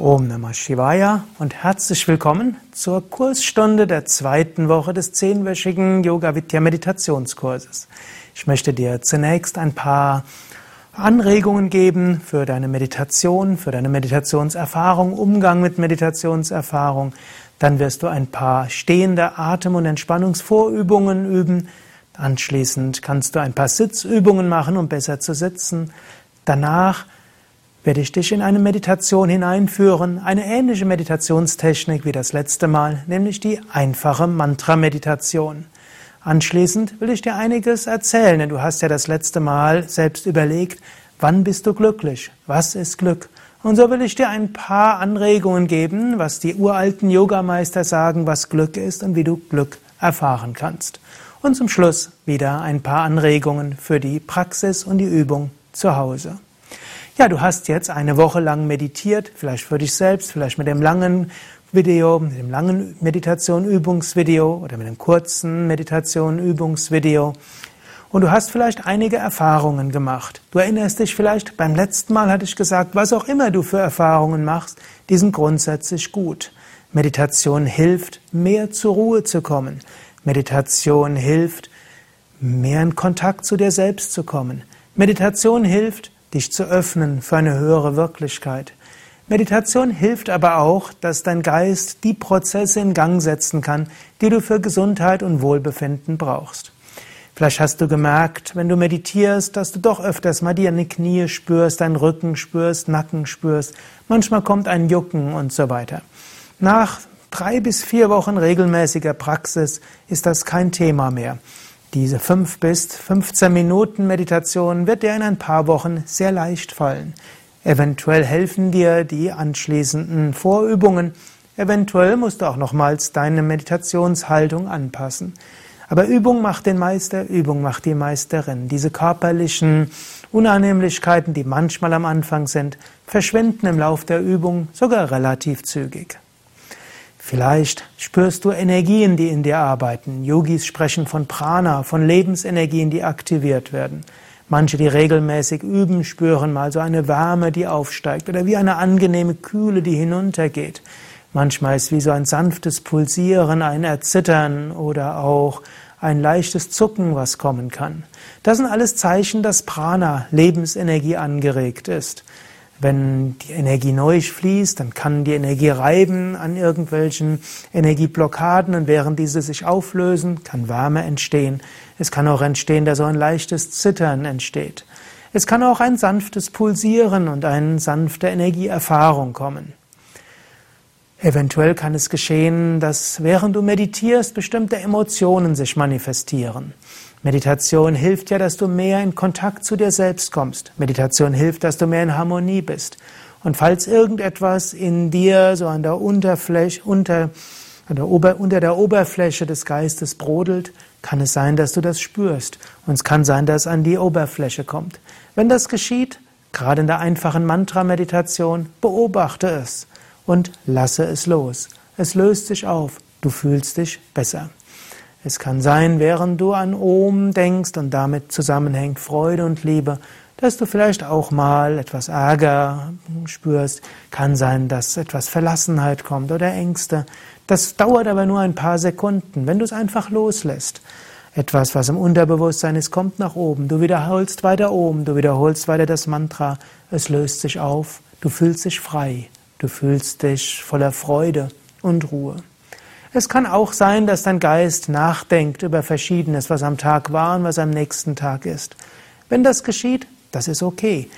Om Namah Shivaya und herzlich willkommen zur Kursstunde der zweiten Woche des zehnwöchigen Yoga Vidya Meditationskurses. Ich möchte dir zunächst ein paar Anregungen geben für deine Meditation, für deine Meditationserfahrung, Umgang mit Meditationserfahrung. Dann wirst du ein paar stehende Atem- und Entspannungsvorübungen üben. Anschließend kannst du ein paar Sitzübungen machen, um besser zu sitzen. Danach werde ich dich in eine Meditation hineinführen, eine ähnliche Meditationstechnik wie das letzte Mal, nämlich die einfache Mantra-Meditation. Anschließend will ich dir einiges erzählen, denn du hast ja das letzte Mal selbst überlegt, wann bist du glücklich? Was ist Glück? Und so will ich dir ein paar Anregungen geben, was die uralten Yogameister sagen, was Glück ist und wie du Glück erfahren kannst. Und zum Schluss wieder ein paar Anregungen für die Praxis und die Übung zu Hause. Ja, du hast jetzt eine Woche lang meditiert, vielleicht für dich selbst, vielleicht mit dem langen Video, mit dem langen Meditation-Übungsvideo oder mit dem kurzen Meditation-Übungsvideo. Und du hast vielleicht einige Erfahrungen gemacht. Du erinnerst dich vielleicht, beim letzten Mal hatte ich gesagt, was auch immer du für Erfahrungen machst, die sind grundsätzlich gut. Meditation hilft, mehr zur Ruhe zu kommen. Meditation hilft, mehr in Kontakt zu dir selbst zu kommen. Meditation hilft, dich zu öffnen für eine höhere Wirklichkeit. Meditation hilft aber auch, dass dein Geist die Prozesse in Gang setzen kann, die du für Gesundheit und Wohlbefinden brauchst. Vielleicht hast du gemerkt, wenn du meditierst, dass du doch öfters mal deine Knie spürst, deinen Rücken spürst, Nacken spürst. Manchmal kommt ein Jucken und so weiter. Nach drei bis vier Wochen regelmäßiger Praxis ist das kein Thema mehr. Diese fünf bis 15 Minuten Meditation wird dir in ein paar Wochen sehr leicht fallen. Eventuell helfen dir die anschließenden Vorübungen. Eventuell musst du auch nochmals deine Meditationshaltung anpassen. Aber Übung macht den Meister, Übung macht die Meisterin. Diese körperlichen Unannehmlichkeiten, die manchmal am Anfang sind, verschwinden im Lauf der Übung sogar relativ zügig. Vielleicht spürst du Energien, die in dir arbeiten. Yogis sprechen von Prana, von Lebensenergien, die aktiviert werden. Manche, die regelmäßig üben, spüren mal so eine Wärme, die aufsteigt oder wie eine angenehme Kühle, die hinuntergeht. Manchmal ist wie so ein sanftes Pulsieren, ein Erzittern oder auch ein leichtes Zucken, was kommen kann. Das sind alles Zeichen, dass Prana, Lebensenergie angeregt ist. Wenn die Energie neu fließt, dann kann die Energie reiben an irgendwelchen Energieblockaden und während diese sich auflösen, kann Wärme entstehen. Es kann auch entstehen, dass so ein leichtes Zittern entsteht. Es kann auch ein sanftes Pulsieren und eine sanfte Energieerfahrung kommen. Eventuell kann es geschehen, dass während du meditierst bestimmte Emotionen sich manifestieren. Meditation hilft ja, dass du mehr in Kontakt zu dir selbst kommst. Meditation hilft, dass du mehr in Harmonie bist. Und falls irgendetwas in dir so an der Unterfläche, unter, an der Ober, unter der Oberfläche des Geistes brodelt, kann es sein, dass du das spürst. Und es kann sein, dass es an die Oberfläche kommt. Wenn das geschieht, gerade in der einfachen Mantra-Meditation, beobachte es und lasse es los. Es löst sich auf. Du fühlst dich besser. Es kann sein, während du an Om denkst und damit zusammenhängt Freude und Liebe, dass du vielleicht auch mal etwas Ärger spürst. Kann sein, dass etwas Verlassenheit kommt oder Ängste. Das dauert aber nur ein paar Sekunden, wenn du es einfach loslässt. Etwas, was im Unterbewusstsein ist, kommt nach oben. Du wiederholst weiter oben, du wiederholst weiter das Mantra. Es löst sich auf. Du fühlst dich frei. Du fühlst dich voller Freude und Ruhe. Es kann auch sein, dass dein Geist nachdenkt über Verschiedenes, was am Tag war und was am nächsten Tag ist. Wenn das geschieht, das ist okay.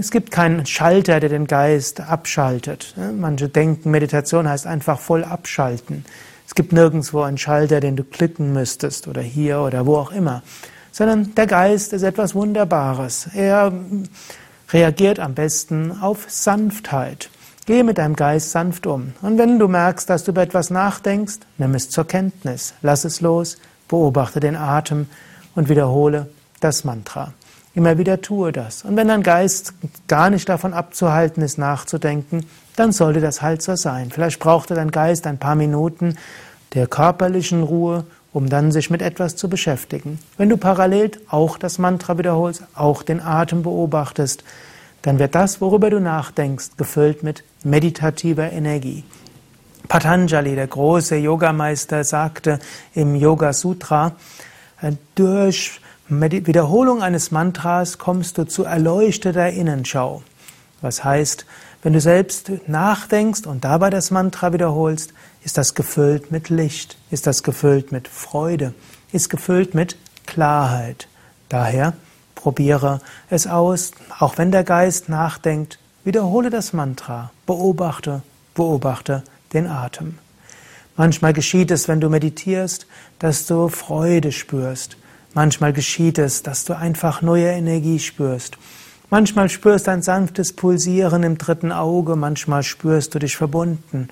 Es gibt keinen Schalter, der den Geist abschaltet. Manche denken, Meditation heißt einfach voll abschalten. Es gibt nirgendwo einen Schalter, den du klicken müsstest oder hier oder wo auch immer. Sondern der Geist ist etwas Wunderbares. Er reagiert am besten auf Sanftheit. Gehe mit deinem Geist sanft um. Und wenn du merkst, dass du über etwas nachdenkst, nimm es zur Kenntnis, lass es los, beobachte den Atem und wiederhole das Mantra. Immer wieder tue das. Und wenn dein Geist gar nicht davon abzuhalten ist, nachzudenken, dann sollte das halt so sein. Vielleicht brauchte dein Geist ein paar Minuten der körperlichen Ruhe, um dann sich mit etwas zu beschäftigen. Wenn du parallel auch das Mantra wiederholst, auch den Atem beobachtest, dann wird das, worüber du nachdenkst, gefüllt mit meditativer Energie. Patanjali, der große Yogameister, sagte im Yoga Sutra, äh, durch Wiederholung eines Mantras kommst du zu erleuchteter Innenschau. Was heißt, wenn du selbst nachdenkst und dabei das Mantra wiederholst, ist das gefüllt mit Licht, ist das gefüllt mit Freude, ist gefüllt mit Klarheit. Daher probiere es aus, auch wenn der Geist nachdenkt, wiederhole das Mantra, beobachte, beobachte den Atem. Manchmal geschieht es, wenn du meditierst, dass du Freude spürst. Manchmal geschieht es, dass du einfach neue Energie spürst. Manchmal spürst du ein sanftes Pulsieren im dritten Auge, manchmal spürst du dich verbunden,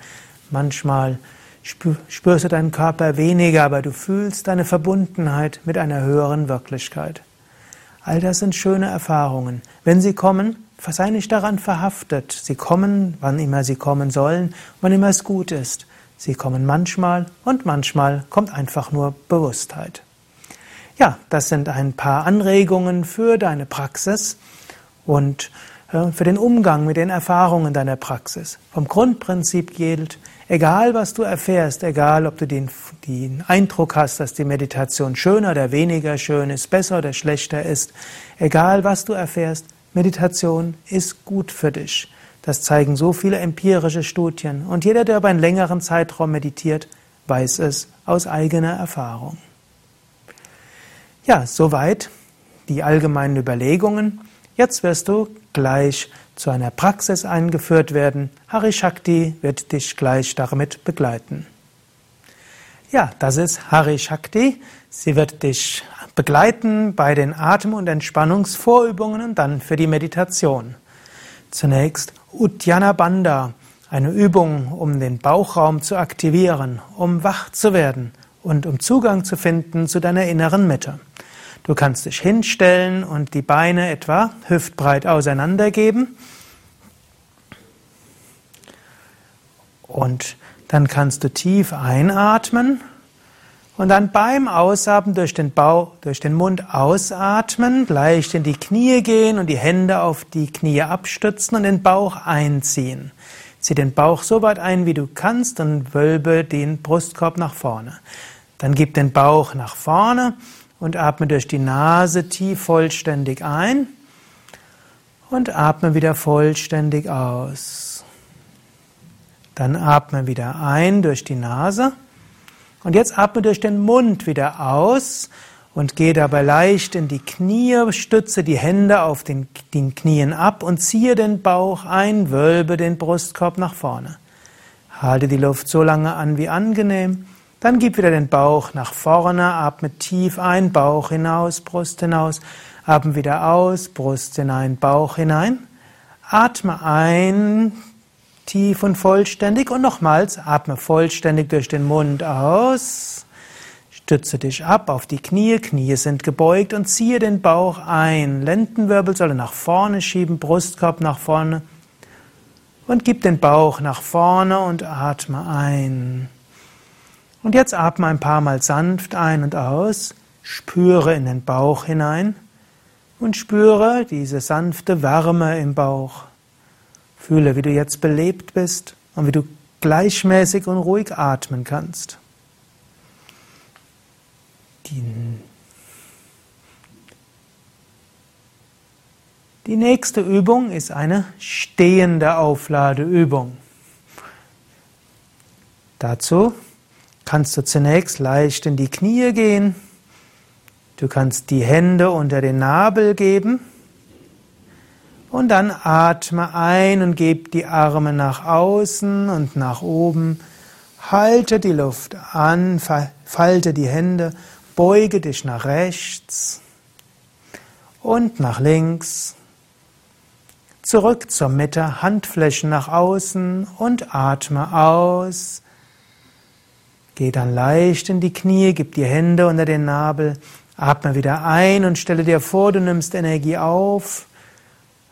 manchmal spürst du deinen Körper weniger, aber du fühlst deine Verbundenheit mit einer höheren Wirklichkeit. All das sind schöne Erfahrungen. Wenn sie kommen, sei nicht daran verhaftet. Sie kommen, wann immer sie kommen sollen, wann immer es gut ist. Sie kommen manchmal und manchmal kommt einfach nur Bewusstheit. Ja, das sind ein paar Anregungen für deine Praxis und äh, für den Umgang mit den Erfahrungen deiner Praxis. Vom Grundprinzip gilt, egal was du erfährst, egal ob du den, den Eindruck hast, dass die Meditation schöner oder weniger schön ist, besser oder schlechter ist, egal was du erfährst, Meditation ist gut für dich. Das zeigen so viele empirische Studien. Und jeder, der über einen längeren Zeitraum meditiert, weiß es aus eigener Erfahrung. Ja, soweit die allgemeinen Überlegungen. Jetzt wirst du gleich zu einer Praxis eingeführt werden. Hari Shakti wird dich gleich damit begleiten. Ja, das ist Hari Shakti. Sie wird dich begleiten bei den Atem- und Entspannungsvorübungen und dann für die Meditation. Zunächst Uddiyana Bandha, eine Übung, um den Bauchraum zu aktivieren, um wach zu werden und um Zugang zu finden zu deiner inneren Mitte. Du kannst dich hinstellen und die Beine etwa hüftbreit auseinandergeben. Und dann kannst du tief einatmen und dann beim Ausatmen durch den Bauch, durch den Mund ausatmen, leicht in die Knie gehen und die Hände auf die Knie abstützen und den Bauch einziehen. Zieh den Bauch so weit ein, wie du kannst und wölbe den Brustkorb nach vorne. Dann gib den Bauch nach vorne und atme durch die Nase tief vollständig ein und atme wieder vollständig aus. Dann atme wieder ein durch die Nase und jetzt atme durch den Mund wieder aus und gehe dabei leicht in die Knie, stütze die Hände auf den, den Knien ab und ziehe den Bauch ein, wölbe den Brustkorb nach vorne. Halte die Luft so lange an wie angenehm. Dann gib wieder den Bauch nach vorne, atme tief ein, Bauch hinaus, Brust hinaus, atme wieder aus, Brust hinein, Bauch hinein. Atme ein, tief und vollständig und nochmals atme vollständig durch den Mund aus. Stütze dich ab auf die Knie, Knie sind gebeugt und ziehe den Bauch ein. Lendenwirbelsäule nach vorne schieben, Brustkorb nach vorne und gib den Bauch nach vorne und atme ein. Und jetzt atme ein paar Mal sanft ein und aus, spüre in den Bauch hinein und spüre diese sanfte Wärme im Bauch. Fühle, wie du jetzt belebt bist und wie du gleichmäßig und ruhig atmen kannst. Die, die nächste Übung ist eine stehende Aufladeübung. Dazu kannst du zunächst leicht in die Knie gehen. Du kannst die Hände unter den Nabel geben und dann atme ein und gib die Arme nach außen und nach oben. Halte die Luft an, falte die Hände, beuge dich nach rechts und nach links. Zurück zur Mitte, Handflächen nach außen und atme aus. Geh dann leicht in die Knie, gib die Hände unter den Nabel, atme wieder ein und stelle dir vor, du nimmst Energie auf.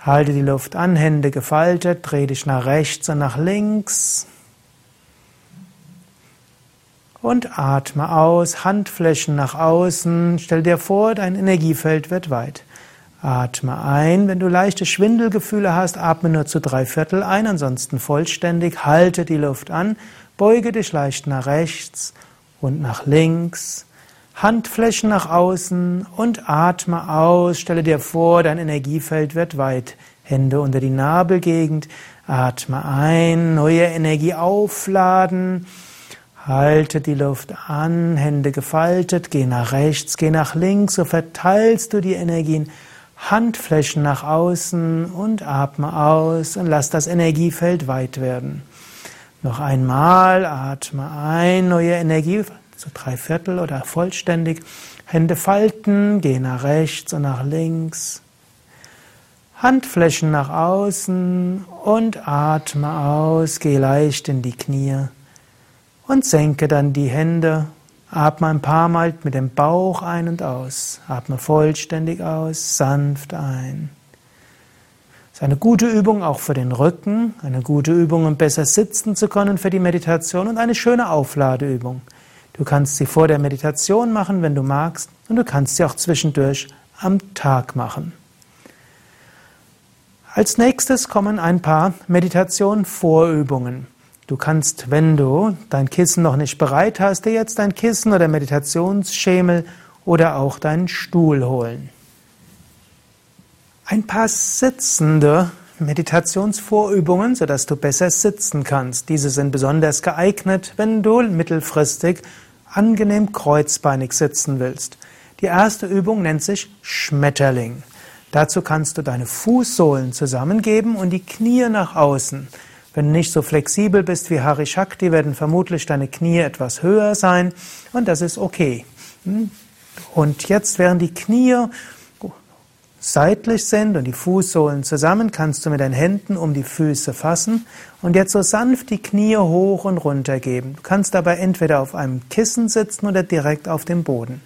Halte die Luft an, Hände gefaltet, dreh dich nach rechts und nach links. Und atme aus, Handflächen nach außen. Stell dir vor, dein Energiefeld wird weit. Atme ein. Wenn du leichte Schwindelgefühle hast, atme nur zu drei Viertel ein, ansonsten vollständig. Halte die Luft an. Beuge dich leicht nach rechts und nach links. Handflächen nach außen und atme aus. Stelle dir vor, dein Energiefeld wird weit. Hände unter die Nabelgegend. Atme ein, neue Energie aufladen. Halte die Luft an, Hände gefaltet, geh nach rechts, geh nach links, so verteilst du die Energien, Handflächen nach außen und atme aus und lass das Energiefeld weit werden. Noch einmal, atme ein, neue Energie, so drei Viertel oder vollständig, Hände falten, geh nach rechts und nach links. Handflächen nach außen und atme aus, geh leicht in die Knie und senke dann die Hände. Atme ein paar Mal mit dem Bauch ein und aus. Atme vollständig aus, sanft ein. Das ist eine gute Übung auch für den Rücken, eine gute Übung, um besser sitzen zu können für die Meditation und eine schöne Aufladeübung. Du kannst sie vor der Meditation machen, wenn du magst, und du kannst sie auch zwischendurch am Tag machen. Als nächstes kommen ein paar Meditation-Vorübungen. Du kannst, wenn du dein Kissen noch nicht bereit hast, dir jetzt dein Kissen oder Meditationsschemel oder auch deinen Stuhl holen. Ein paar sitzende Meditationsvorübungen, sodass du besser sitzen kannst. Diese sind besonders geeignet, wenn du mittelfristig angenehm kreuzbeinig sitzen willst. Die erste Übung nennt sich Schmetterling. Dazu kannst du deine Fußsohlen zusammengeben und die Knie nach außen. Wenn du nicht so flexibel bist wie Hari Shakti, werden vermutlich deine Knie etwas höher sein und das ist okay. Hm? Und jetzt, während die Knie seitlich sind und die Fußsohlen zusammen, kannst du mit deinen Händen um die Füße fassen und jetzt so sanft die Knie hoch und runter geben. Du kannst dabei entweder auf einem Kissen sitzen oder direkt auf dem Boden.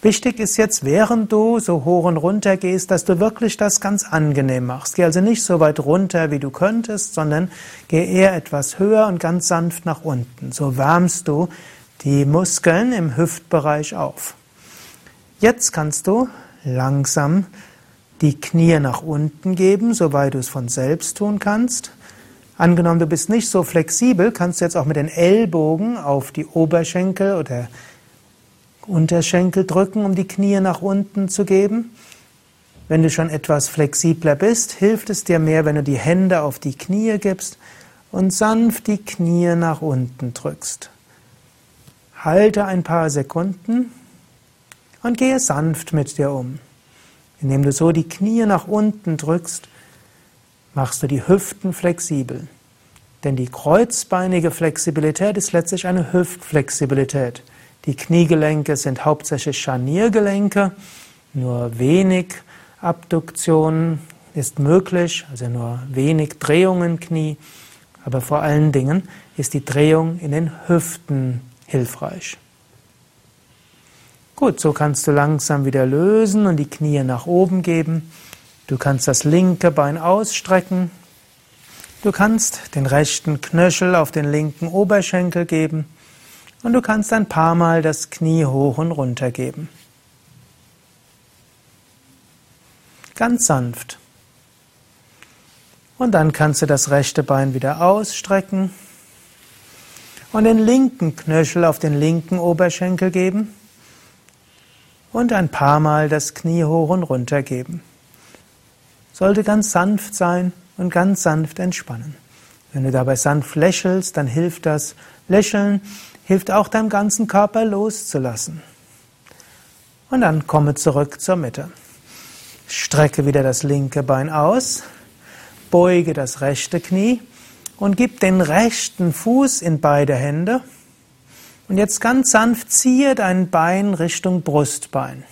Wichtig ist jetzt, während du so hoch und runter gehst, dass du wirklich das ganz angenehm machst. Geh also nicht so weit runter, wie du könntest, sondern geh eher etwas höher und ganz sanft nach unten. So wärmst du die Muskeln im Hüftbereich auf. Jetzt kannst du langsam die Knie nach unten geben, soweit du es von selbst tun kannst. Angenommen, du bist nicht so flexibel, kannst du jetzt auch mit den Ellbogen auf die Oberschenkel oder Unterschenkel drücken, um die Knie nach unten zu geben. Wenn du schon etwas flexibler bist, hilft es dir mehr, wenn du die Hände auf die Knie gibst und sanft die Knie nach unten drückst. Halte ein paar Sekunden und gehe sanft mit dir um. Indem du so die Knie nach unten drückst, machst du die Hüften flexibel. Denn die kreuzbeinige Flexibilität ist letztlich eine Hüftflexibilität. Die Kniegelenke sind hauptsächlich Scharniergelenke, nur wenig Abduktion ist möglich, also nur wenig Drehung im Knie, aber vor allen Dingen ist die Drehung in den Hüften hilfreich. Gut, so kannst du langsam wieder lösen und die Knie nach oben geben. Du kannst das linke Bein ausstrecken. Du kannst den rechten Knöchel auf den linken Oberschenkel geben und du kannst ein paar Mal das Knie hoch und runter geben. Ganz sanft. Und dann kannst du das rechte Bein wieder ausstrecken und den linken Knöchel auf den linken Oberschenkel geben und ein paar Mal das Knie hoch und runter geben. Sollte ganz sanft sein und ganz sanft entspannen. Wenn du dabei sanft lächelst, dann hilft das Lächeln hilft auch deinem ganzen Körper loszulassen. Und dann komme zurück zur Mitte. Strecke wieder das linke Bein aus, beuge das rechte Knie und gib den rechten Fuß in beide Hände. Und jetzt ganz sanft ziehe dein Bein Richtung Brustbein.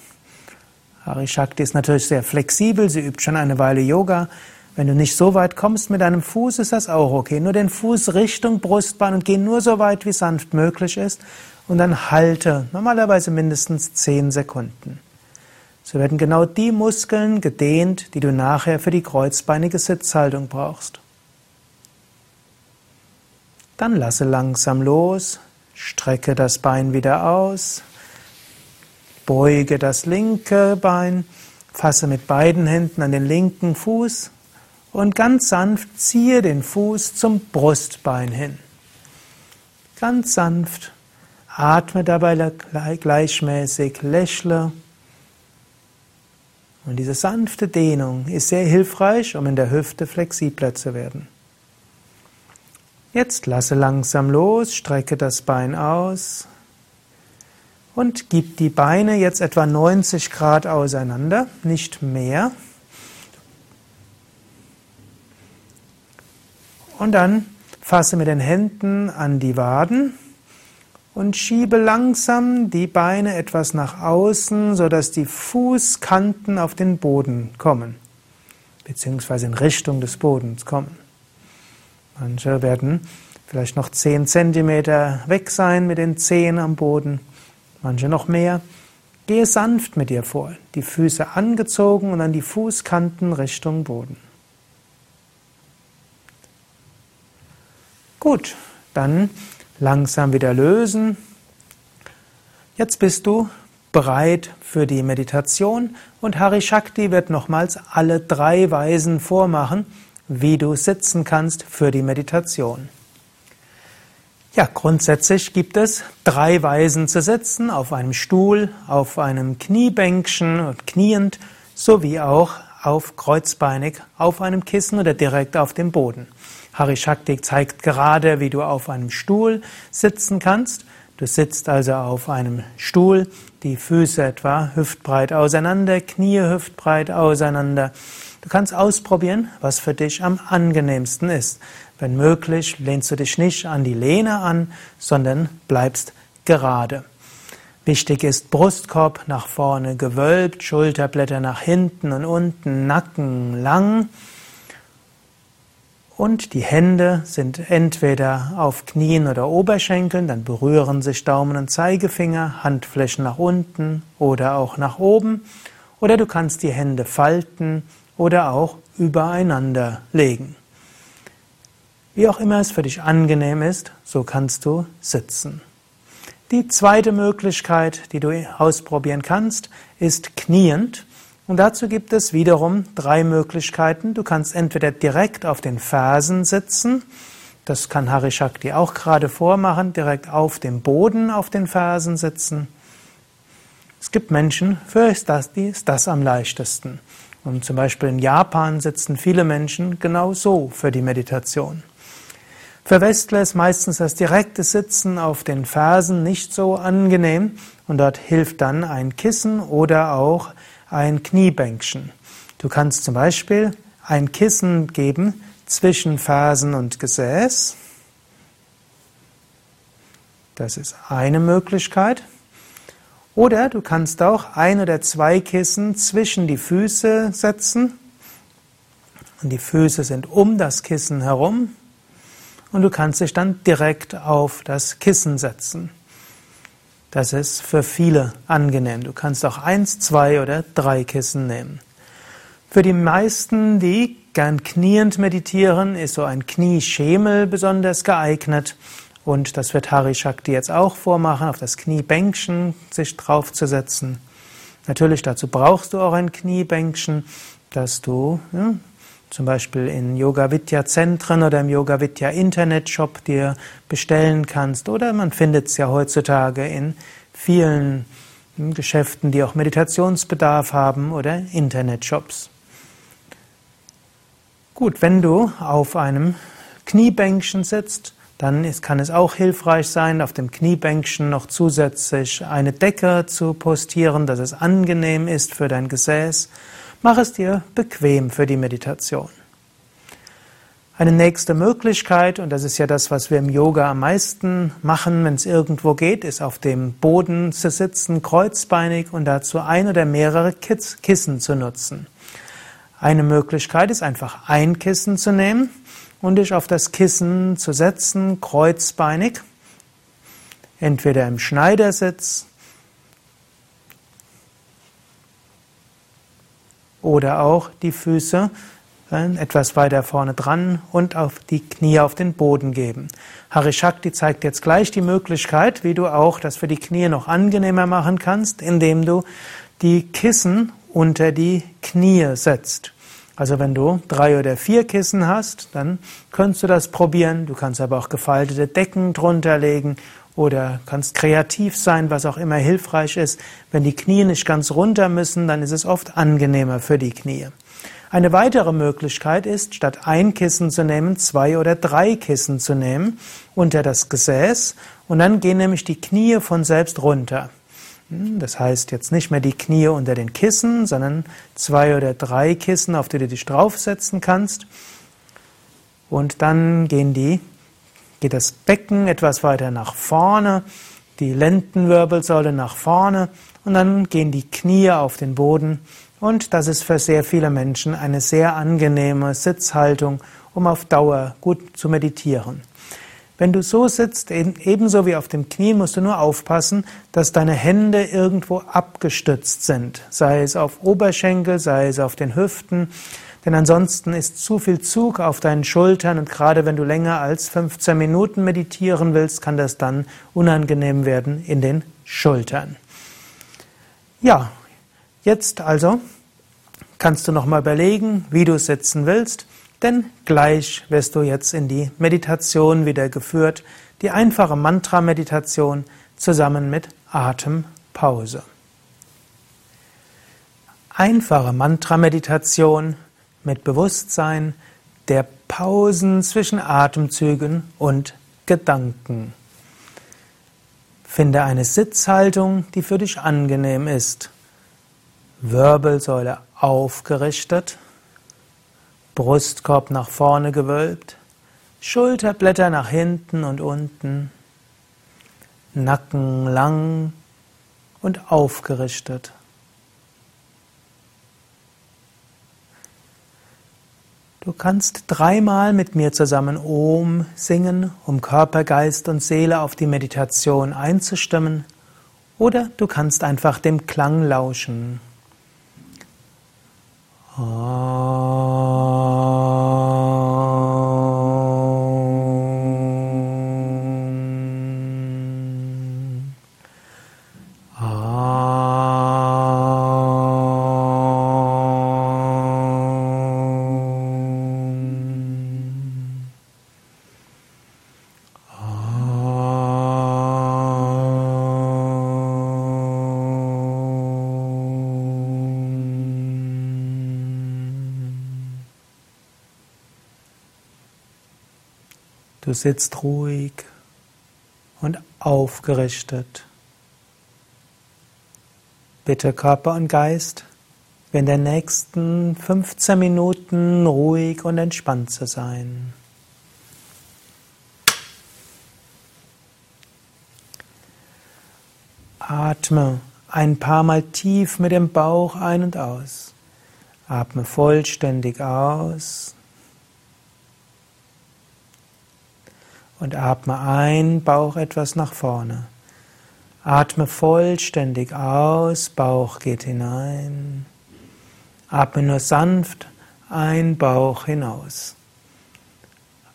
Hari Shakti ist natürlich sehr flexibel, sie übt schon eine Weile Yoga. Wenn du nicht so weit kommst mit deinem Fuß, ist das auch okay. Nur den Fuß Richtung Brustbein und geh nur so weit, wie sanft möglich ist. Und dann halte normalerweise mindestens 10 Sekunden. So werden genau die Muskeln gedehnt, die du nachher für die kreuzbeinige Sitzhaltung brauchst. Dann lasse langsam los, strecke das Bein wieder aus, beuge das linke Bein, Fasse mit beiden Händen an den linken Fuß und ganz sanft ziehe den Fuß zum Brustbein hin. Ganz sanft. Atme dabei gleichmäßig, lächle. Und diese sanfte Dehnung ist sehr hilfreich, um in der Hüfte flexibler zu werden. Jetzt lasse langsam los, strecke das Bein aus und gib die Beine jetzt etwa 90 Grad auseinander, nicht mehr. Und dann fasse mit den Händen an die Waden und schiebe langsam die Beine etwas nach außen, sodass die Fußkanten auf den Boden kommen, beziehungsweise in Richtung des Bodens kommen. Manche werden vielleicht noch 10 Zentimeter weg sein mit den Zehen am Boden, manche noch mehr. Gehe sanft mit dir vor, die Füße angezogen und dann die Fußkanten Richtung Boden. Gut, dann langsam wieder lösen. Jetzt bist du bereit für die Meditation und Hari Shakti wird nochmals alle drei Weisen vormachen, wie du sitzen kannst für die Meditation. Ja, grundsätzlich gibt es drei Weisen zu sitzen, auf einem Stuhl, auf einem Kniebänkchen und kniend, sowie auch auf kreuzbeinig, auf einem Kissen oder direkt auf dem Boden. Hari Shakti zeigt gerade, wie du auf einem Stuhl sitzen kannst. Du sitzt also auf einem Stuhl, die Füße etwa hüftbreit auseinander, Knie hüftbreit auseinander. Du kannst ausprobieren, was für dich am angenehmsten ist. Wenn möglich, lehnst du dich nicht an die Lehne an, sondern bleibst gerade. Wichtig ist Brustkorb nach vorne gewölbt, Schulterblätter nach hinten und unten, Nacken lang. Und die Hände sind entweder auf Knien oder Oberschenkeln, dann berühren sich Daumen und Zeigefinger, Handflächen nach unten oder auch nach oben. Oder du kannst die Hände falten oder auch übereinander legen. Wie auch immer es für dich angenehm ist, so kannst du sitzen. Die zweite Möglichkeit, die du ausprobieren kannst, ist kniend. Und dazu gibt es wiederum drei Möglichkeiten. Du kannst entweder direkt auf den Fersen sitzen, das kann Hari Shakti auch gerade vormachen, direkt auf dem Boden auf den Fersen sitzen. Es gibt Menschen, für das, ist das am leichtesten. Und zum Beispiel in Japan sitzen viele Menschen genau so für die Meditation. Für Westler ist meistens das direkte Sitzen auf den Fersen nicht so angenehm und dort hilft dann ein Kissen oder auch ein Kniebänkchen. Du kannst zum Beispiel ein Kissen geben zwischen Fersen und Gesäß. Das ist eine Möglichkeit. Oder du kannst auch ein oder zwei Kissen zwischen die Füße setzen. Und die Füße sind um das Kissen herum. Und du kannst dich dann direkt auf das Kissen setzen. Das ist für viele angenehm. Du kannst auch eins, zwei oder drei Kissen nehmen. Für die meisten, die gern kniend meditieren, ist so ein Knieschemel besonders geeignet. Und das wird Hari Shakti jetzt auch vormachen, auf das Kniebänkchen sich draufzusetzen. Natürlich dazu brauchst du auch ein Kniebänkchen, dass du ja, zum Beispiel in Yoga Vidya Zentren oder im Yoga Vidya Internetshop dir bestellen kannst. Oder man findet es ja heutzutage in vielen Geschäften, die auch Meditationsbedarf haben oder Internetshops. Gut, wenn du auf einem Kniebänkchen sitzt, dann kann es auch hilfreich sein, auf dem Kniebänkchen noch zusätzlich eine Decke zu postieren, dass es angenehm ist für dein Gesäß. Mach es dir bequem für die Meditation. Eine nächste Möglichkeit, und das ist ja das, was wir im Yoga am meisten machen, wenn es irgendwo geht, ist auf dem Boden zu sitzen, kreuzbeinig und dazu ein oder mehrere Kissen zu nutzen. Eine Möglichkeit ist einfach ein Kissen zu nehmen und dich auf das Kissen zu setzen, kreuzbeinig, entweder im Schneidersitz oder auch die Füße etwas weiter vorne dran und auf die Knie auf den Boden geben. Hari Shakti zeigt jetzt gleich die Möglichkeit, wie du auch das für die Knie noch angenehmer machen kannst, indem du die Kissen unter die Knie setzt. Also wenn du drei oder vier Kissen hast, dann kannst du das probieren. Du kannst aber auch gefaltete Decken drunter legen oder kannst kreativ sein, was auch immer hilfreich ist. Wenn die Knie nicht ganz runter müssen, dann ist es oft angenehmer für die Knie. Eine weitere Möglichkeit ist, statt ein Kissen zu nehmen, zwei oder drei Kissen zu nehmen unter das Gesäß und dann gehen nämlich die Knie von selbst runter. Hm, das heißt jetzt nicht mehr die Knie unter den Kissen, sondern zwei oder drei Kissen, auf die du dich draufsetzen kannst. Und dann gehen die, geht das Becken etwas weiter nach vorne, die Lendenwirbelsäule nach vorne und dann gehen die Knie auf den Boden. Und das ist für sehr viele Menschen eine sehr angenehme Sitzhaltung, um auf Dauer gut zu meditieren. Wenn du so sitzt, ebenso wie auf dem Knie, musst du nur aufpassen, dass deine Hände irgendwo abgestützt sind, sei es auf Oberschenkel, sei es auf den Hüften, denn ansonsten ist zu viel Zug auf deinen Schultern und gerade wenn du länger als 15 Minuten meditieren willst, kann das dann unangenehm werden in den Schultern. Ja, jetzt also kannst du noch mal überlegen, wie du sitzen willst. Denn gleich wirst du jetzt in die Meditation wieder geführt, die einfache Mantra-Meditation zusammen mit Atempause. Einfache Mantra-Meditation mit Bewusstsein der Pausen zwischen Atemzügen und Gedanken. Finde eine Sitzhaltung, die für dich angenehm ist. Wirbelsäule aufgerichtet Brustkorb nach vorne gewölbt, Schulterblätter nach hinten und unten, Nacken lang und aufgerichtet. Du kannst dreimal mit mir zusammen Om singen, um Körper, Geist und Seele auf die Meditation einzustimmen, oder du kannst einfach dem Klang lauschen. Du sitzt ruhig und aufgerichtet. Bitte Körper und Geist, in den nächsten 15 Minuten ruhig und entspannt zu sein. Atme ein paar Mal tief mit dem Bauch ein und aus. Atme vollständig aus. Und atme ein, Bauch etwas nach vorne. Atme vollständig aus, Bauch geht hinein. Atme nur sanft ein, Bauch hinaus.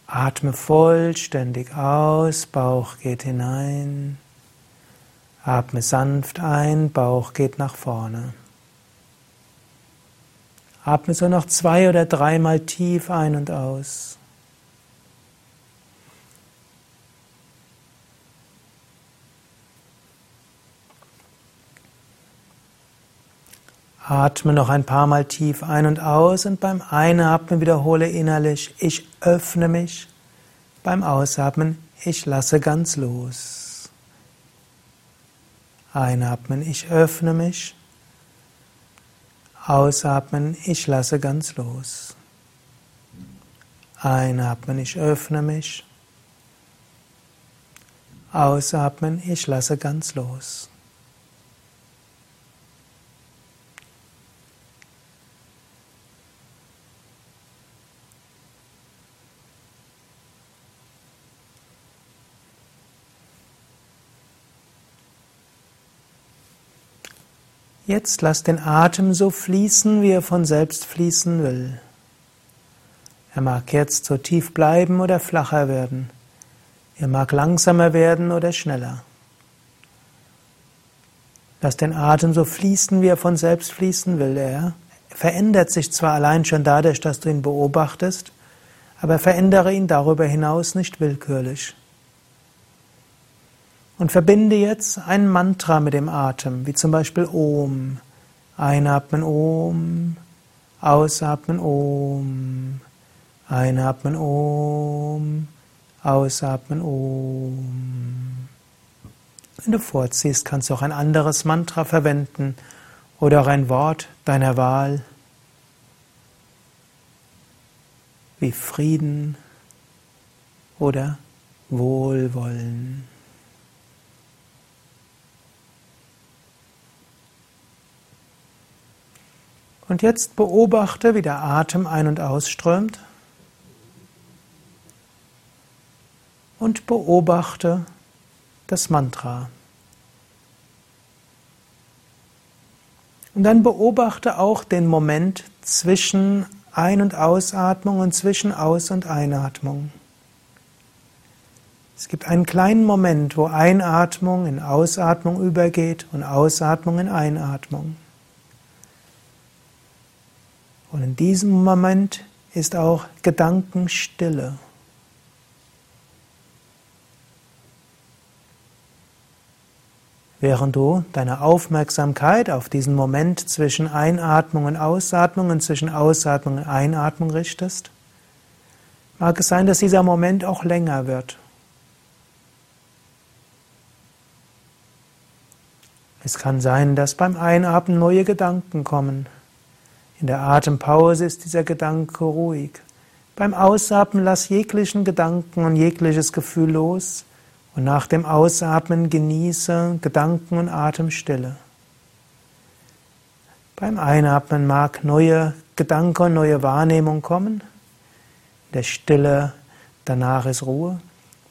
Atme vollständig aus, Bauch geht hinein. Atme sanft ein, Bauch geht nach vorne. Atme so noch zwei oder dreimal tief ein und aus. Atme noch ein paar Mal tief ein und aus und beim Einatmen wiederhole innerlich, ich öffne mich. Beim Ausatmen, ich lasse ganz los. Einatmen, ich öffne mich. Ausatmen, ich lasse ganz los. Einatmen, ich öffne mich. Ausatmen, ich lasse ganz los. Jetzt lass den Atem so fließen, wie er von selbst fließen will. Er mag jetzt so tief bleiben oder flacher werden. Er mag langsamer werden oder schneller. Lass den Atem so fließen, wie er von selbst fließen will. Er verändert sich zwar allein schon dadurch, dass du ihn beobachtest, aber verändere ihn darüber hinaus nicht willkürlich. Und verbinde jetzt ein Mantra mit dem Atem, wie zum Beispiel Om. Einatmen Om, ausatmen Om, einatmen Om, ausatmen Om. Wenn du vorziehst, kannst du auch ein anderes Mantra verwenden oder auch ein Wort deiner Wahl, wie Frieden oder Wohlwollen. Und jetzt beobachte, wie der Atem ein- und ausströmt. Und beobachte das Mantra. Und dann beobachte auch den Moment zwischen Ein- und Ausatmung und zwischen Aus- und Einatmung. Es gibt einen kleinen Moment, wo Einatmung in Ausatmung übergeht und Ausatmung in Einatmung. Und in diesem Moment ist auch Gedankenstille. Während du deine Aufmerksamkeit auf diesen Moment zwischen Einatmung und Ausatmung und zwischen Ausatmung und Einatmung richtest, mag es sein, dass dieser Moment auch länger wird. Es kann sein, dass beim Einatmen neue Gedanken kommen. In der Atempause ist dieser Gedanke ruhig. Beim Ausatmen lass jeglichen Gedanken und jegliches Gefühl los und nach dem Ausatmen genieße Gedanken und Atemstille. Beim Einatmen mag neue Gedanken und neue Wahrnehmung kommen. In der Stille danach ist Ruhe.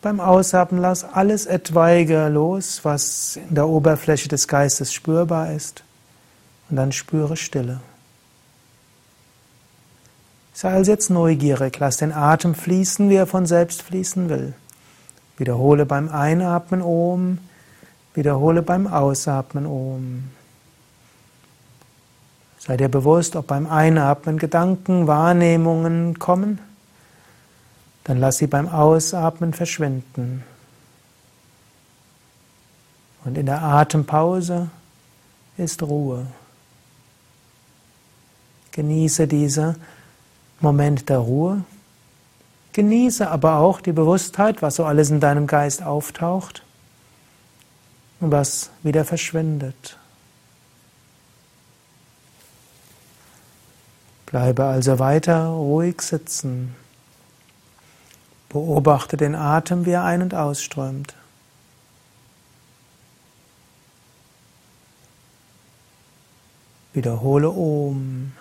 Beim Ausatmen lass alles Etwaige los, was in der Oberfläche des Geistes spürbar ist. Und dann spüre Stille. Sei also jetzt neugierig, lass den Atem fließen, wie er von selbst fließen will. Wiederhole beim Einatmen Om, wiederhole beim Ausatmen Om. Sei dir bewusst, ob beim Einatmen Gedanken, Wahrnehmungen kommen, dann lass sie beim Ausatmen verschwinden. Und in der Atempause ist Ruhe. Genieße diese Moment der Ruhe. Genieße aber auch die Bewusstheit, was so alles in deinem Geist auftaucht und was wieder verschwindet. Bleibe also weiter ruhig sitzen. Beobachte den Atem, wie er ein- und ausströmt. Wiederhole Om.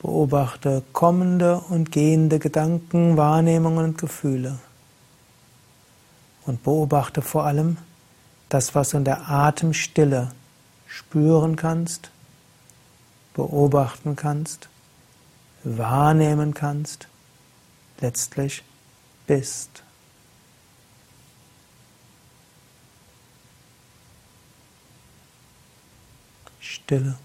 Beobachte kommende und gehende Gedanken, Wahrnehmungen und Gefühle. Und beobachte vor allem das, was du in der Atemstille spüren kannst, beobachten kannst, wahrnehmen kannst, letztlich bist. Stille.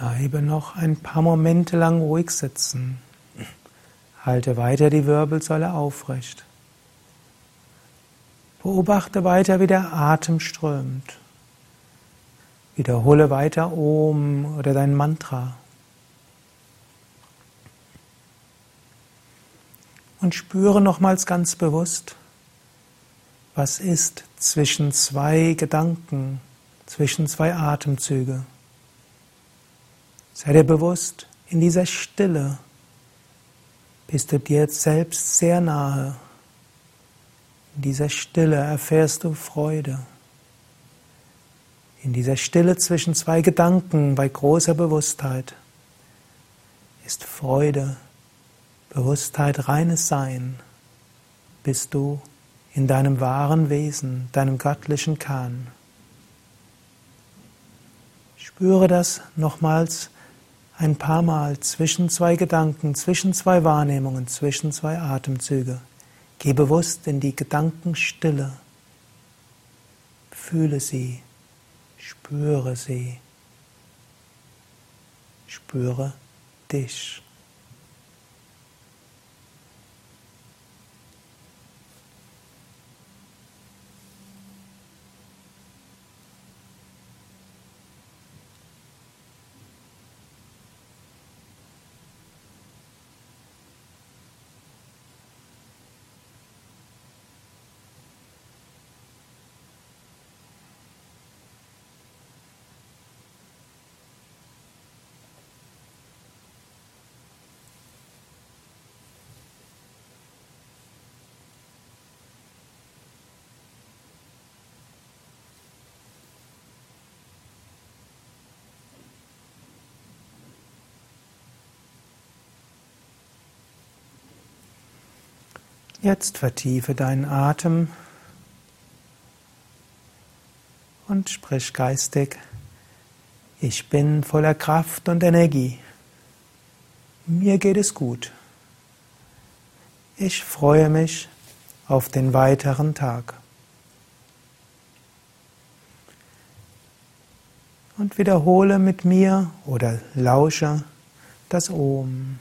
Bleibe noch ein paar Momente lang ruhig sitzen. Halte weiter die Wirbelsäule aufrecht. Beobachte weiter, wie der Atem strömt. Wiederhole weiter Om oder dein Mantra. Und spüre nochmals ganz bewusst, was ist zwischen zwei Gedanken, zwischen zwei Atemzüge. Sei dir bewusst, in dieser Stille bist du dir selbst sehr nahe. In dieser Stille erfährst du Freude. In dieser Stille zwischen zwei Gedanken bei großer Bewusstheit ist Freude, Bewusstheit, reines Sein. Bist du in deinem wahren Wesen, deinem göttlichen Kern. Spüre das nochmals ein paar Mal zwischen zwei Gedanken, zwischen zwei Wahrnehmungen, zwischen zwei Atemzüge. Geh bewusst in die Gedankenstille. Fühle sie, spüre sie, spüre dich. Jetzt vertiefe deinen Atem und sprich geistig, ich bin voller Kraft und Energie. Mir geht es gut. Ich freue mich auf den weiteren Tag. Und wiederhole mit mir oder lausche das Om.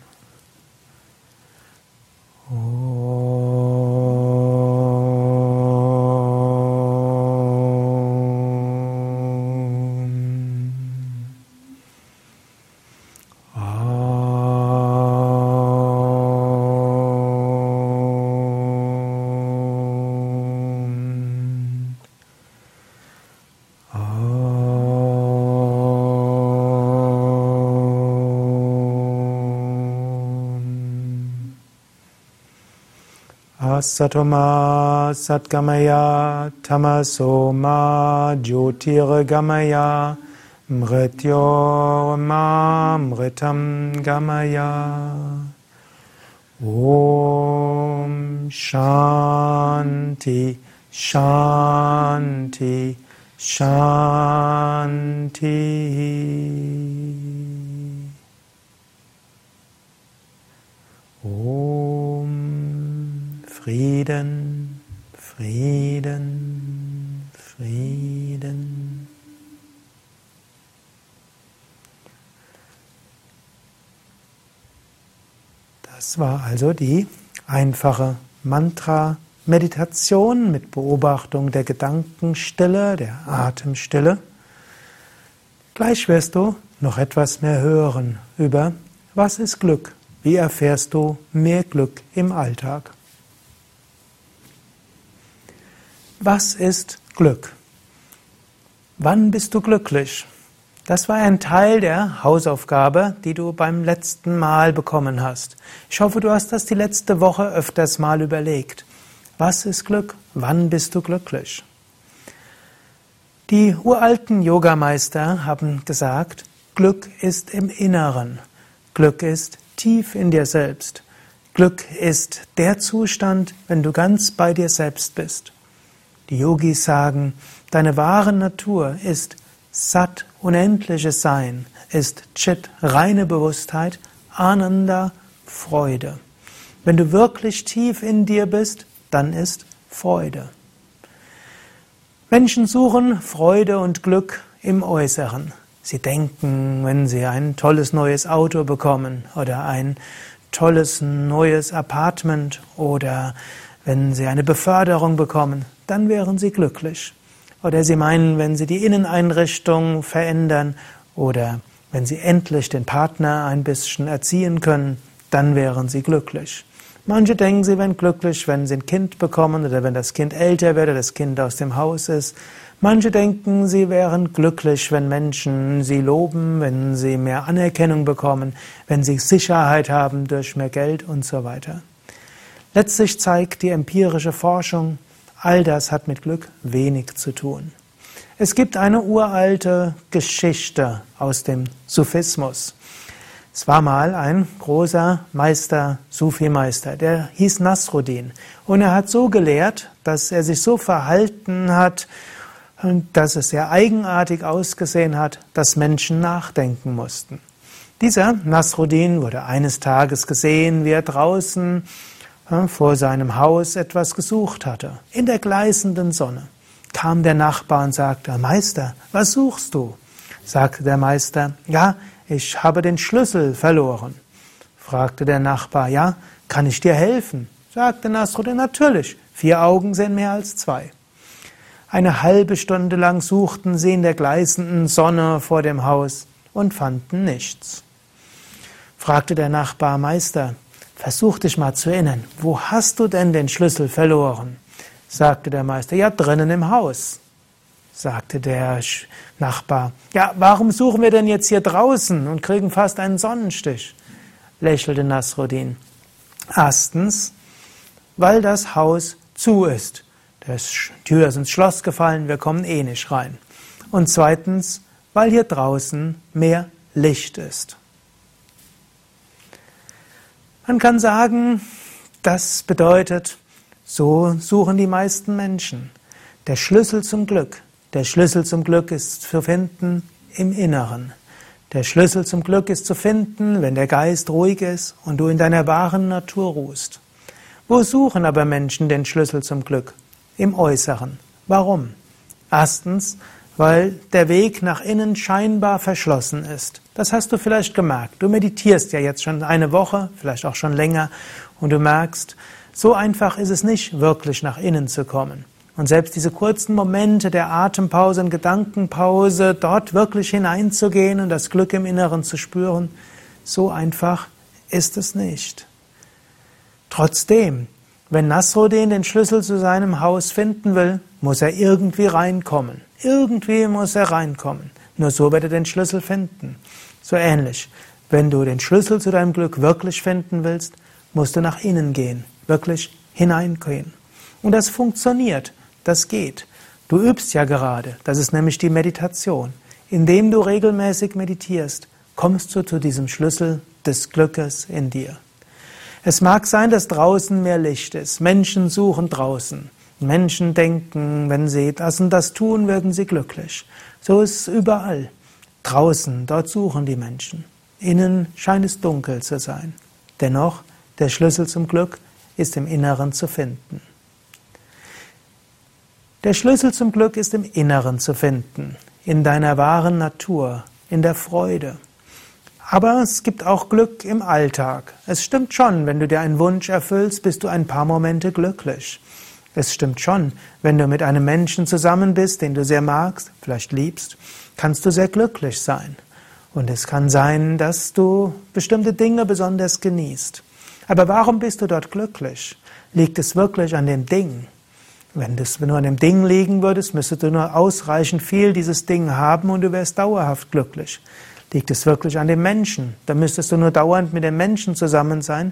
Satoma Satgamaya Tamasoma Jyotirgamaya Mrityorma Mritam Gamaya. Om Shanti Shanti Shanti Frieden, Frieden, Frieden. Das war also die einfache Mantra-Meditation mit Beobachtung der Gedankenstille, der Atemstille. Gleich wirst du noch etwas mehr hören über was ist Glück? Wie erfährst du mehr Glück im Alltag? Was ist Glück? Wann bist du glücklich? Das war ein Teil der Hausaufgabe, die du beim letzten Mal bekommen hast. Ich hoffe, du hast das die letzte Woche öfters mal überlegt. Was ist Glück? Wann bist du glücklich? Die uralten Yogameister haben gesagt, Glück ist im Inneren. Glück ist tief in dir selbst. Glück ist der Zustand, wenn du ganz bei dir selbst bist. Die Yogis sagen, deine wahre Natur ist Sat, unendliches Sein, ist Chit, reine Bewusstheit, Ananda, Freude. Wenn du wirklich tief in dir bist, dann ist Freude. Menschen suchen Freude und Glück im Äußeren. Sie denken, wenn Sie ein tolles neues Auto bekommen oder ein tolles neues Apartment oder wenn Sie eine Beförderung bekommen, dann wären Sie glücklich. Oder Sie meinen, wenn Sie die Inneneinrichtung verändern oder wenn Sie endlich den Partner ein bisschen erziehen können, dann wären Sie glücklich. Manche denken, sie wären glücklich, wenn sie ein Kind bekommen oder wenn das Kind älter wird oder das Kind aus dem Haus ist. Manche denken, sie wären glücklich, wenn Menschen sie loben, wenn sie mehr Anerkennung bekommen, wenn sie Sicherheit haben durch mehr Geld und so weiter. Letztlich zeigt die empirische Forschung, all das hat mit Glück wenig zu tun. Es gibt eine uralte Geschichte aus dem Sufismus. Es war mal ein großer Meister, Sufi-Meister, der hieß Nasruddin. Und er hat so gelehrt, dass er sich so verhalten hat, dass es sehr eigenartig ausgesehen hat, dass Menschen nachdenken mussten. Dieser Nasruddin wurde eines Tages gesehen, wie er draußen vor seinem Haus etwas gesucht hatte. In der gleißenden Sonne kam der Nachbar und sagte, Meister, was suchst du? Sagte der Meister, ja, ich habe den Schlüssel verloren. Fragte der Nachbar, ja, kann ich dir helfen? Sagte Nasruddin, natürlich, vier Augen sind mehr als zwei. Eine halbe Stunde lang suchten sie in der gleißenden Sonne vor dem Haus und fanden nichts. Fragte der Nachbar Meister, versuch dich mal zu erinnern, wo hast du denn den Schlüssel verloren? Sagte der Meister, ja, drinnen im Haus sagte der Nachbar. Ja, warum suchen wir denn jetzt hier draußen und kriegen fast einen Sonnenstich? lächelte Nasruddin. Erstens, weil das Haus zu ist. Die Tür ist ins Schloss gefallen, wir kommen eh nicht rein. Und zweitens, weil hier draußen mehr Licht ist. Man kann sagen, das bedeutet, so suchen die meisten Menschen. Der Schlüssel zum Glück der Schlüssel zum Glück ist zu finden im Inneren. Der Schlüssel zum Glück ist zu finden, wenn der Geist ruhig ist und du in deiner wahren Natur ruhst. Wo suchen aber Menschen den Schlüssel zum Glück? Im Äußeren. Warum? Erstens, weil der Weg nach innen scheinbar verschlossen ist. Das hast du vielleicht gemerkt. Du meditierst ja jetzt schon eine Woche, vielleicht auch schon länger, und du merkst, so einfach ist es nicht, wirklich nach innen zu kommen. Und selbst diese kurzen Momente der Atempause und Gedankenpause, dort wirklich hineinzugehen und das Glück im Inneren zu spüren, so einfach ist es nicht. Trotzdem, wenn Nasruddin den Schlüssel zu seinem Haus finden will, muss er irgendwie reinkommen. Irgendwie muss er reinkommen. Nur so wird er den Schlüssel finden. So ähnlich. Wenn du den Schlüssel zu deinem Glück wirklich finden willst, musst du nach innen gehen, wirklich hineingehen. Und das funktioniert. Das geht. Du übst ja gerade. Das ist nämlich die Meditation. Indem du regelmäßig meditierst, kommst du zu diesem Schlüssel des Glückes in dir. Es mag sein, dass draußen mehr Licht ist. Menschen suchen draußen. Menschen denken, wenn sie das und das tun, werden sie glücklich. So ist es überall. Draußen, dort suchen die Menschen. Innen scheint es dunkel zu sein. Dennoch, der Schlüssel zum Glück ist im Inneren zu finden. Der Schlüssel zum Glück ist im Inneren zu finden, in deiner wahren Natur, in der Freude. Aber es gibt auch Glück im Alltag. Es stimmt schon, wenn du dir einen Wunsch erfüllst, bist du ein paar Momente glücklich. Es stimmt schon, wenn du mit einem Menschen zusammen bist, den du sehr magst, vielleicht liebst, kannst du sehr glücklich sein. Und es kann sein, dass du bestimmte Dinge besonders genießt. Aber warum bist du dort glücklich? Liegt es wirklich an dem Ding? Wenn du nur an dem Ding liegen würdest, müsstest du nur ausreichend viel dieses Ding haben und du wärst dauerhaft glücklich. Liegt es wirklich an dem Menschen? Dann müsstest du nur dauernd mit dem Menschen zusammen sein.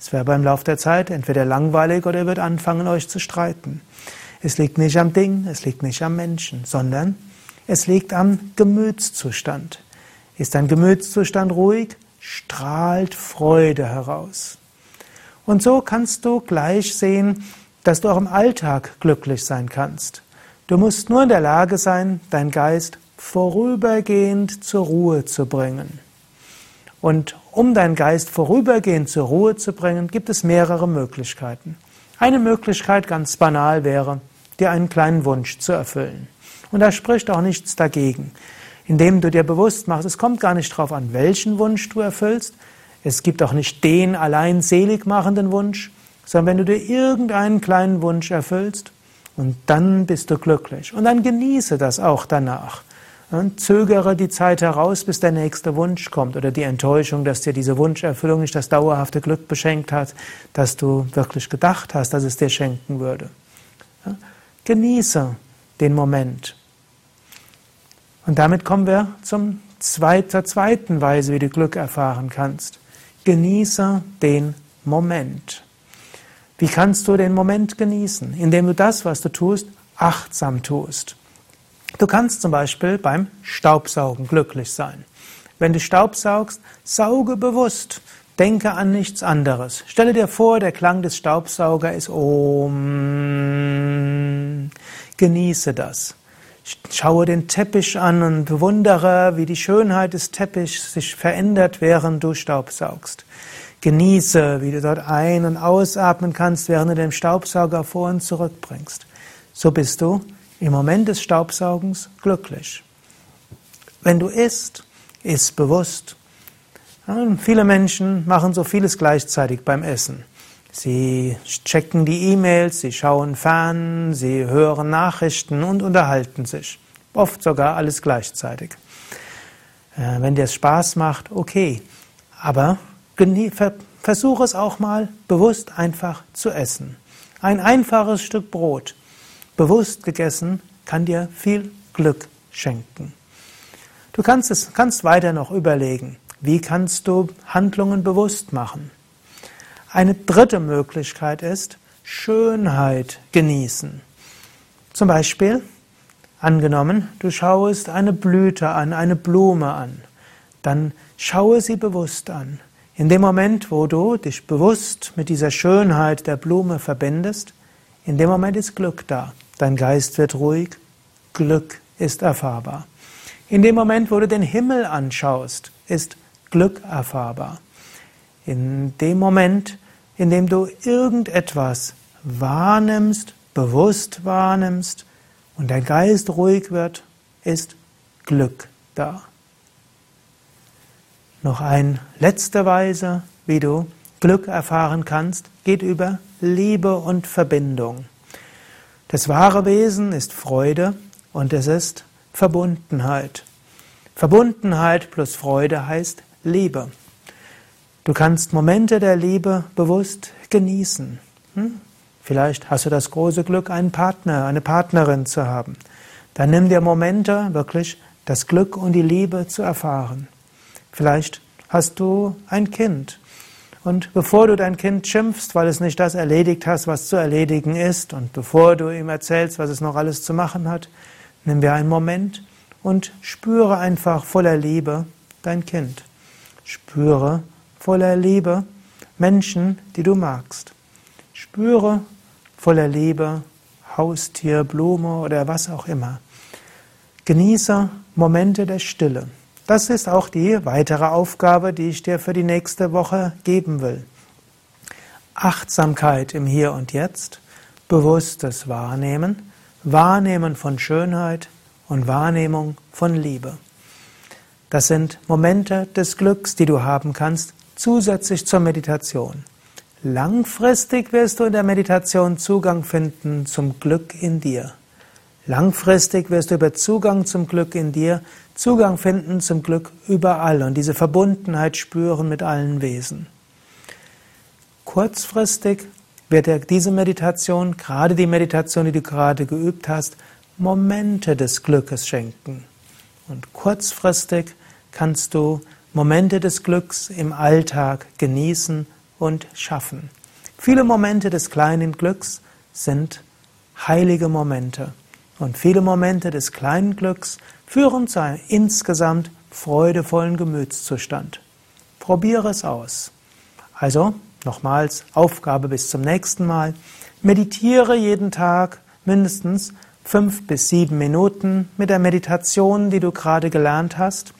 Es wäre beim Lauf der Zeit entweder langweilig oder ihr würdet anfangen, euch zu streiten. Es liegt nicht am Ding, es liegt nicht am Menschen, sondern es liegt am Gemütszustand. Ist dein Gemütszustand ruhig, strahlt Freude heraus. Und so kannst du gleich sehen, dass du auch im Alltag glücklich sein kannst. Du musst nur in der Lage sein, dein Geist vorübergehend zur Ruhe zu bringen. Und um deinen Geist vorübergehend zur Ruhe zu bringen, gibt es mehrere Möglichkeiten. Eine Möglichkeit ganz banal wäre, dir einen kleinen Wunsch zu erfüllen. Und da spricht auch nichts dagegen. indem du dir bewusst machst, es kommt gar nicht darauf an, welchen Wunsch du erfüllst. Es gibt auch nicht den allein selig machenden Wunsch, sondern wenn du dir irgendeinen kleinen Wunsch erfüllst, und dann bist du glücklich. Und dann genieße das auch danach. Zögere die Zeit heraus, bis der nächste Wunsch kommt oder die Enttäuschung, dass dir diese Wunscherfüllung nicht das dauerhafte Glück beschenkt hat, das du wirklich gedacht hast, dass es dir schenken würde. Genieße den Moment. Und damit kommen wir zum zweit, zur zweiten Weise, wie du Glück erfahren kannst. Genieße den Moment. Wie kannst du den Moment genießen? Indem du das, was du tust, achtsam tust. Du kannst zum Beispiel beim Staubsaugen glücklich sein. Wenn du Staubsaugst, sauge bewusst. Denke an nichts anderes. Stelle dir vor, der Klang des Staubsaugers ist Om. Genieße das. Schaue den Teppich an und bewundere, wie die Schönheit des Teppichs sich verändert, während du Staubsaugst. Genieße, wie du dort ein- und ausatmen kannst, während du den Staubsauger vor und zurück bringst. So bist du im Moment des Staubsaugens glücklich. Wenn du isst, iss bewusst. Ja, viele Menschen machen so vieles gleichzeitig beim Essen. Sie checken die E-Mails, sie schauen fern, sie hören Nachrichten und unterhalten sich. Oft sogar alles gleichzeitig. Äh, wenn dir es Spaß macht, okay. Aber versuche es auch mal bewusst einfach zu essen. Ein einfaches Stück Brot, bewusst gegessen, kann dir viel Glück schenken. Du kannst es, kannst weiter noch überlegen, wie kannst du Handlungen bewusst machen. Eine dritte Möglichkeit ist, Schönheit genießen. Zum Beispiel, angenommen, du schaust eine Blüte an, eine Blume an, dann schaue sie bewusst an. In dem Moment, wo du dich bewusst mit dieser Schönheit der Blume verbindest, in dem Moment ist Glück da. Dein Geist wird ruhig, Glück ist erfahrbar. In dem Moment, wo du den Himmel anschaust, ist Glück erfahrbar. In dem Moment, in dem du irgendetwas wahrnimmst, bewusst wahrnimmst und dein Geist ruhig wird, ist Glück da. Noch ein letzte Weise, wie du Glück erfahren kannst, geht über Liebe und Verbindung. Das wahre Wesen ist Freude und es ist Verbundenheit. Verbundenheit plus Freude heißt Liebe. Du kannst Momente der Liebe bewusst genießen. Hm? Vielleicht hast du das große Glück, einen Partner, eine Partnerin zu haben. Dann nimm dir Momente, wirklich das Glück und die Liebe zu erfahren. Vielleicht hast du ein Kind. Und bevor du dein Kind schimpfst, weil es nicht das erledigt hast, was zu erledigen ist, und bevor du ihm erzählst, was es noch alles zu machen hat, nimm dir einen Moment und spüre einfach voller Liebe dein Kind. Spüre voller Liebe Menschen, die du magst. Spüre voller Liebe Haustier, Blume oder was auch immer. Genieße Momente der Stille. Das ist auch die weitere Aufgabe, die ich dir für die nächste Woche geben will. Achtsamkeit im Hier und Jetzt, bewusstes Wahrnehmen, Wahrnehmen von Schönheit und Wahrnehmung von Liebe. Das sind Momente des Glücks, die du haben kannst, zusätzlich zur Meditation. Langfristig wirst du in der Meditation Zugang finden zum Glück in dir. Langfristig wirst du über Zugang zum Glück in dir Zugang finden zum Glück überall und diese Verbundenheit spüren mit allen Wesen. Kurzfristig wird diese Meditation, gerade die Meditation, die du gerade geübt hast, Momente des Glückes schenken. Und kurzfristig kannst du Momente des Glücks im Alltag genießen und schaffen. Viele Momente des kleinen Glücks sind heilige Momente. Und viele Momente des kleinen Glücks führen zu einem insgesamt freudevollen Gemütszustand. Probiere es aus. Also, nochmals, Aufgabe bis zum nächsten Mal. Meditiere jeden Tag mindestens fünf bis sieben Minuten mit der Meditation, die du gerade gelernt hast.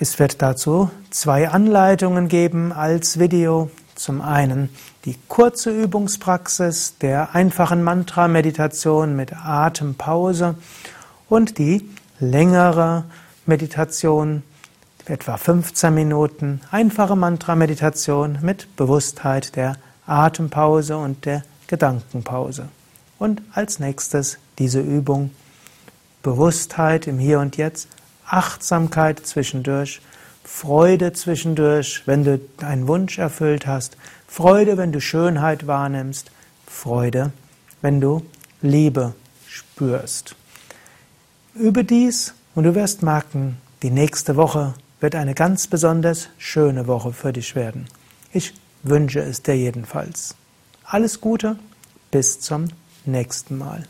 Es wird dazu zwei Anleitungen geben als Video. Zum einen die kurze Übungspraxis der einfachen Mantra-Meditation mit Atempause und die längere Meditation, etwa 15 Minuten, einfache Mantra-Meditation mit Bewusstheit der Atempause und der Gedankenpause. Und als nächstes diese Übung Bewusstheit im Hier und Jetzt, Achtsamkeit zwischendurch, Freude zwischendurch, wenn du einen Wunsch erfüllt hast, Freude, wenn du Schönheit wahrnimmst, Freude, wenn du Liebe spürst. Übe dies und du wirst merken, die nächste Woche wird eine ganz besonders schöne Woche für dich werden. Ich wünsche es dir jedenfalls. Alles Gute, bis zum nächsten Mal.